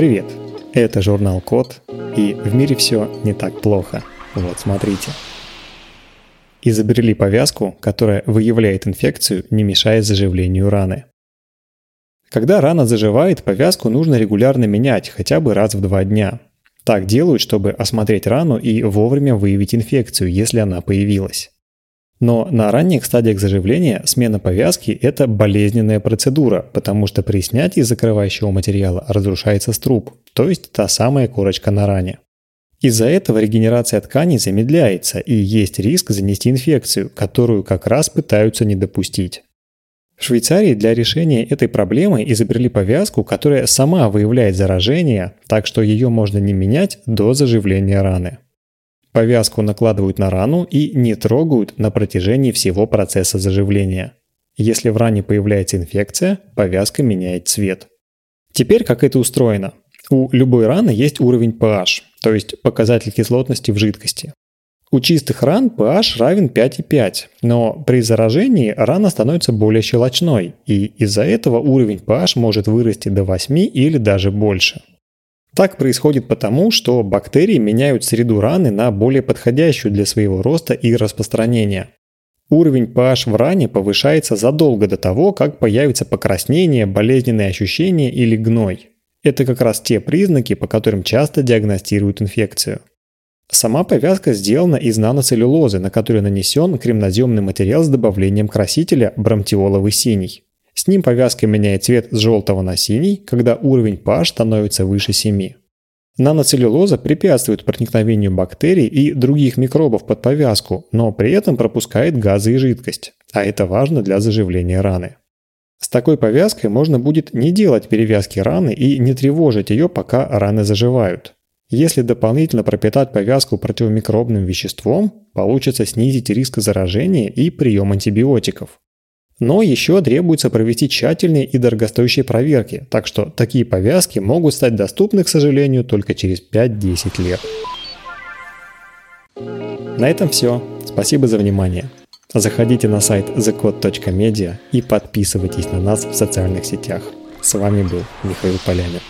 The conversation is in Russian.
Привет! Это журнал Код, и в мире все не так плохо. Вот, смотрите. Изобрели повязку, которая выявляет инфекцию, не мешая заживлению раны. Когда рана заживает, повязку нужно регулярно менять, хотя бы раз в два дня. Так делают, чтобы осмотреть рану и вовремя выявить инфекцию, если она появилась. Но на ранних стадиях заживления смена повязки – это болезненная процедура, потому что при снятии закрывающего материала разрушается струп, то есть та самая корочка на ране. Из-за этого регенерация тканей замедляется и есть риск занести инфекцию, которую как раз пытаются не допустить. В Швейцарии для решения этой проблемы изобрели повязку, которая сама выявляет заражение, так что ее можно не менять до заживления раны. Повязку накладывают на рану и не трогают на протяжении всего процесса заживления. Если в ране появляется инфекция, повязка меняет цвет. Теперь как это устроено? У любой раны есть уровень pH, то есть показатель кислотности в жидкости. У чистых ран pH равен 5,5, но при заражении рана становится более щелочной, и из-за этого уровень pH может вырасти до 8 или даже больше. Так происходит потому, что бактерии меняют среду раны на более подходящую для своего роста и распространения. Уровень pH в ране повышается задолго до того, как появится покраснение, болезненные ощущения или гной. Это как раз те признаки, по которым часто диагностируют инфекцию. Сама повязка сделана из наноцеллюлозы, на которой нанесен кремноземный материал с добавлением красителя бромтиоловый синий. Ним повязка меняет цвет с желтого на синий, когда уровень pH становится выше 7. Наноцеллюлоза препятствует проникновению бактерий и других микробов под повязку, но при этом пропускает газы и жидкость, а это важно для заживления раны. С такой повязкой можно будет не делать перевязки раны и не тревожить ее, пока раны заживают. Если дополнительно пропитать повязку противомикробным веществом, получится снизить риск заражения и прием антибиотиков. Но еще требуется провести тщательные и дорогостоящие проверки, так что такие повязки могут стать доступны, к сожалению, только через 5-10 лет. На этом все. Спасибо за внимание. Заходите на сайт thecode.media и подписывайтесь на нас в социальных сетях. С вами был Михаил Полянин.